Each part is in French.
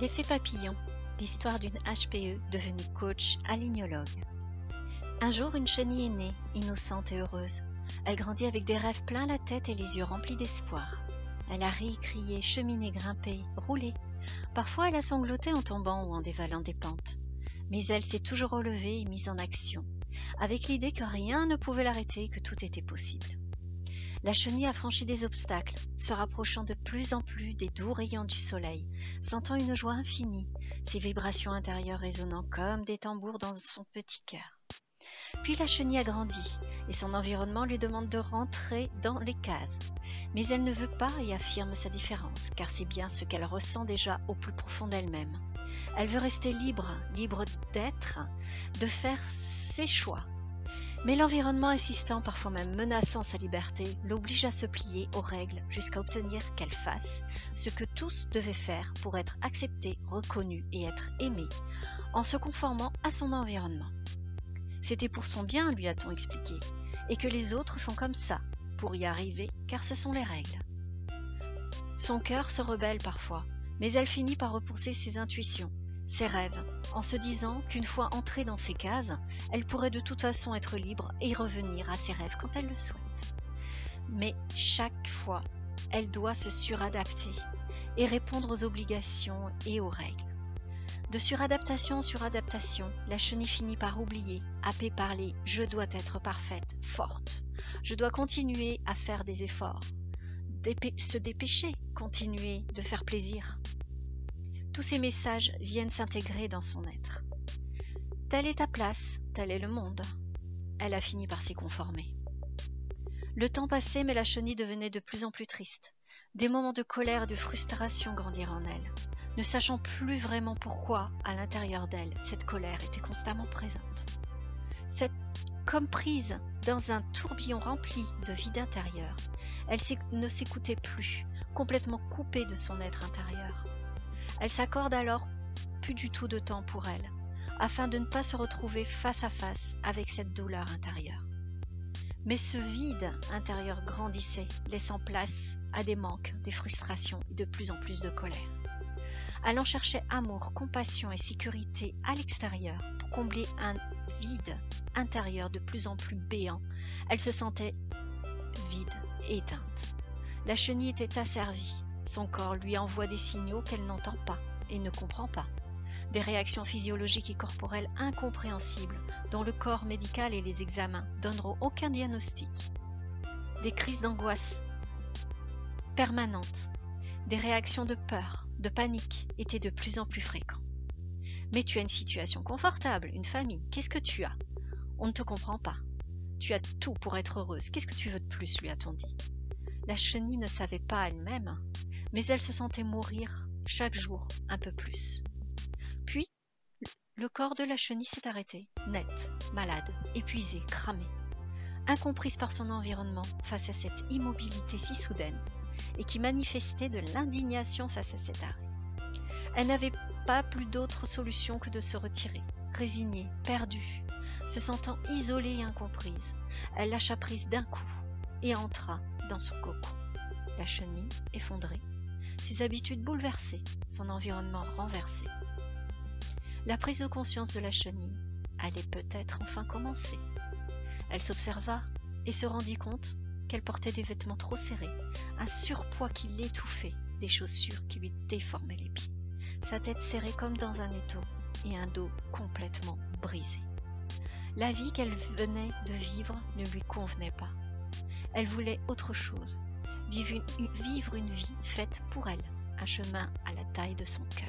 L'effet papillon, l'histoire d'une HPE devenue coach alignologue. Un jour, une chenille est née, innocente et heureuse. Elle grandit avec des rêves plein la tête et les yeux remplis d'espoir. Elle a ri, crié, cheminé, grimpé, roulé. Parfois, elle a sangloté en tombant ou en dévalant des pentes. Mais elle s'est toujours relevée et mise en action, avec l'idée que rien ne pouvait l'arrêter et que tout était possible. La chenille a franchi des obstacles, se rapprochant de plus en plus des doux rayons du soleil, sentant une joie infinie, ses vibrations intérieures résonnant comme des tambours dans son petit cœur. Puis la chenille a grandi et son environnement lui demande de rentrer dans les cases. Mais elle ne veut pas et affirme sa différence, car c'est bien ce qu'elle ressent déjà au plus profond d'elle-même. Elle veut rester libre, libre d'être, de faire ses choix, mais l'environnement insistant, parfois même menaçant sa liberté, l'oblige à se plier aux règles jusqu'à obtenir qu'elle fasse ce que tous devaient faire pour être acceptés, reconnus et être aimés, en se conformant à son environnement. C'était pour son bien, lui a-t-on expliqué, et que les autres font comme ça, pour y arriver, car ce sont les règles. Son cœur se rebelle parfois, mais elle finit par repousser ses intuitions, ses rêves, en se disant qu'une fois entrée dans ces cases, elle pourrait de toute façon être libre et revenir à ses rêves quand elle le souhaite. Mais chaque fois, elle doit se suradapter et répondre aux obligations et aux règles. De suradaptation en suradaptation, la chenille finit par oublier, happée par les je dois être parfaite, forte, je dois continuer à faire des efforts, se dépêcher, continuer de faire plaisir, tous ces messages viennent s'intégrer dans son être. Telle est ta place, tel est le monde. Elle a fini par s'y conformer. Le temps passait, mais la chenille devenait de plus en plus triste. Des moments de colère et de frustration grandirent en elle, ne sachant plus vraiment pourquoi, à l'intérieur d'elle, cette colère était constamment présente. Cette, comme prise dans un tourbillon rempli de vide intérieur, elle ne s'écoutait plus, complètement coupée de son être intérieur. Elle s'accorde alors plus du tout de temps pour elle, afin de ne pas se retrouver face à face avec cette douleur intérieure. Mais ce vide intérieur grandissait, laissant place à des manques, des frustrations et de plus en plus de colère. Allant chercher amour, compassion et sécurité à l'extérieur pour combler un vide intérieur de plus en plus béant, elle se sentait vide et éteinte. La chenille était asservie, son corps lui envoie des signaux qu'elle n'entend pas et ne comprend pas. Des réactions physiologiques et corporelles incompréhensibles dont le corps médical et les examens donneront aucun diagnostic. Des crises d'angoisse permanentes, des réactions de peur, de panique étaient de plus en plus fréquents. Mais tu as une situation confortable, une famille, qu'est-ce que tu as? On ne te comprend pas. Tu as tout pour être heureuse, qu'est-ce que tu veux de plus? lui a-t-on dit. La chenille ne savait pas elle-même mais elle se sentait mourir chaque jour un peu plus. Puis, le corps de la chenille s'est arrêté, net, malade, épuisé, cramé, incomprise par son environnement face à cette immobilité si soudaine, et qui manifestait de l'indignation face à cet arrêt. Elle n'avait pas plus d'autre solution que de se retirer, résignée, perdue, se sentant isolée et incomprise. Elle lâcha prise d'un coup et entra dans son cocon. La chenille, effondrée, ses habitudes bouleversées, son environnement renversé. La prise de conscience de la chenille allait peut-être enfin commencer. Elle s'observa et se rendit compte qu'elle portait des vêtements trop serrés, un surpoids qui l'étouffait, des chaussures qui lui déformaient les pieds, sa tête serrée comme dans un étau et un dos complètement brisé. La vie qu'elle venait de vivre ne lui convenait pas. Elle voulait autre chose, vivre une, vie faite pour elle, un chemin à la taille de son cœur.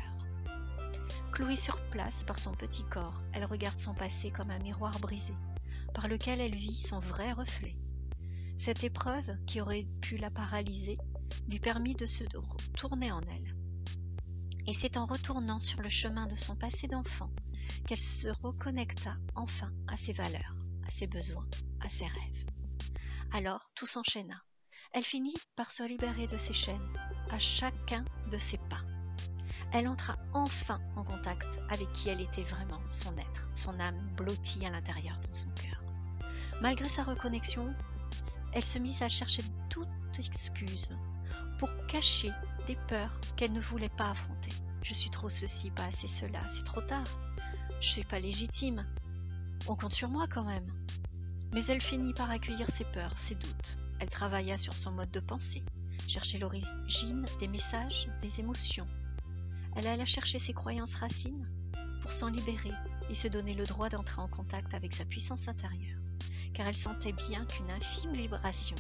Clouée sur place par son petit corps, elle regarde son passé comme un miroir brisé, par lequel elle vit son vrai reflet. Cette épreuve, qui aurait pu la paralyser, lui permit de se tourner en elle. Et c'est en retournant sur le chemin de son passé d'enfant qu'elle se reconnecta enfin à ses valeurs, à ses besoins, à ses rêves. Alors tout s'enchaîna, elle finit par se libérer de ses chaînes à chacun de ses pas. Elle entra enfin en contact avec qui elle était vraiment, son être, son âme blottie à l'intérieur dans son cœur. Malgré sa reconnexion, elle se mit à chercher toute excuse pour cacher des peurs qu'elle ne voulait pas affronter. Je suis trop ceci, pas assez cela, c'est trop tard. Je suis pas légitime. On compte sur moi quand même. Mais elle finit par accueillir ses peurs, ses doutes. Elle travailla sur son mode de pensée, cherchait l'origine des messages, des émotions. Elle alla chercher ses croyances racines pour s'en libérer et se donner le droit d'entrer en contact avec sa puissance intérieure, car elle sentait bien qu'une infime vibration,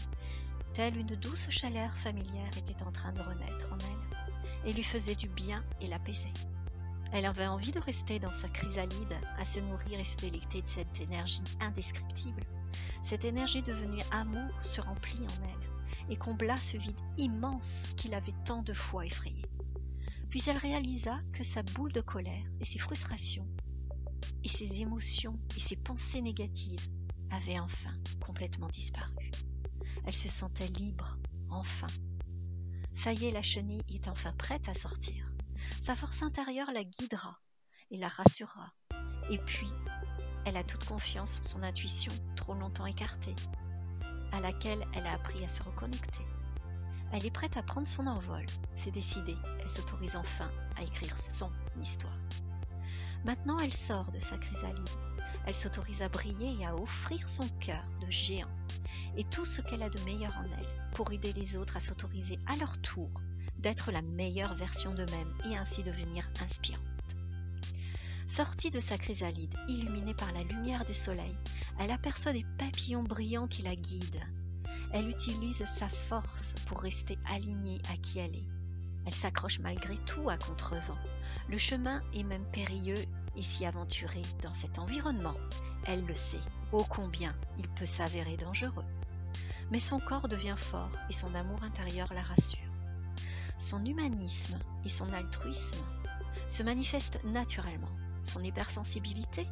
telle une douce chaleur familière, était en train de renaître en elle, et lui faisait du bien et l'apaisait. Elle avait envie de rester dans sa chrysalide, à se nourrir et se délecter de cette énergie indescriptible. Cette énergie devenue amour se remplit en elle et combla ce vide immense qui l'avait tant de fois effrayée. Puis elle réalisa que sa boule de colère et ses frustrations et ses émotions et ses pensées négatives avaient enfin complètement disparu. Elle se sentait libre, enfin. Ça y est, la chenille est enfin prête à sortir. Sa force intérieure la guidera et la rassurera. Et puis, elle a toute confiance en son intuition, trop longtemps écartée, à laquelle elle a appris à se reconnecter. Elle est prête à prendre son envol. C'est décidé. Elle s'autorise enfin à écrire son histoire. Maintenant, elle sort de sa chrysalide. Elle s'autorise à briller et à offrir son cœur de géant et tout ce qu'elle a de meilleur en elle pour aider les autres à s'autoriser à leur tour d'être la meilleure version d'eux-mêmes et ainsi devenir inspirante. Sortie de sa chrysalide, illuminée par la lumière du soleil, elle aperçoit des papillons brillants qui la guident. Elle utilise sa force pour rester alignée à qui elle est. Elle s'accroche malgré tout à contrevent. Le chemin est même périlleux et s'y aventurer dans cet environnement, elle le sait, ô combien il peut s'avérer dangereux. Mais son corps devient fort et son amour intérieur la rassure. Son humanisme et son altruisme se manifestent naturellement. Son hypersensibilité,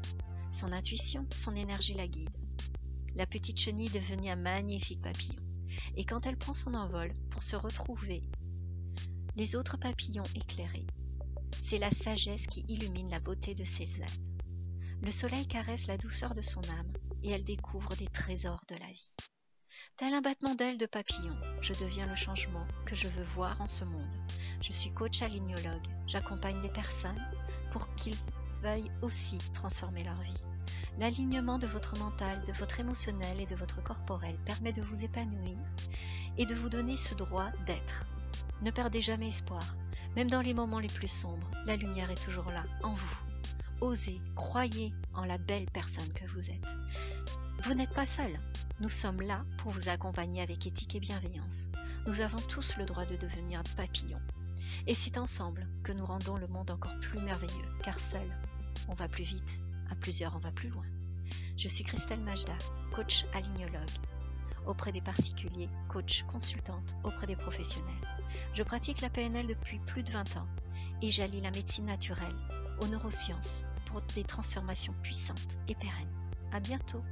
son intuition, son énergie la guide la petite chenille devenait un magnifique papillon. Et quand elle prend son envol pour se retrouver, les autres papillons éclairés, c'est la sagesse qui illumine la beauté de ses ailes. Le soleil caresse la douceur de son âme et elle découvre des trésors de la vie. Tel un battement d'ailes de papillon, je deviens le changement que je veux voir en ce monde. Je suis coach alignologue. J'accompagne les personnes pour qu'ils veuillent aussi transformer leur vie. L'alignement de votre mental, de votre émotionnel et de votre corporel permet de vous épanouir et de vous donner ce droit d'être. Ne perdez jamais espoir. Même dans les moments les plus sombres, la lumière est toujours là, en vous. Osez, croyez en la belle personne que vous êtes. Vous n'êtes pas seul. Nous sommes là pour vous accompagner avec éthique et bienveillance. Nous avons tous le droit de devenir papillons. Et c'est ensemble que nous rendons le monde encore plus merveilleux, car seul, on va plus vite à plusieurs, on va plus loin. Je suis Christelle Majda, coach alignologue. Auprès des particuliers, coach consultante auprès des professionnels. Je pratique la PNL depuis plus de 20 ans et j'allie la médecine naturelle aux neurosciences pour des transformations puissantes et pérennes. À bientôt!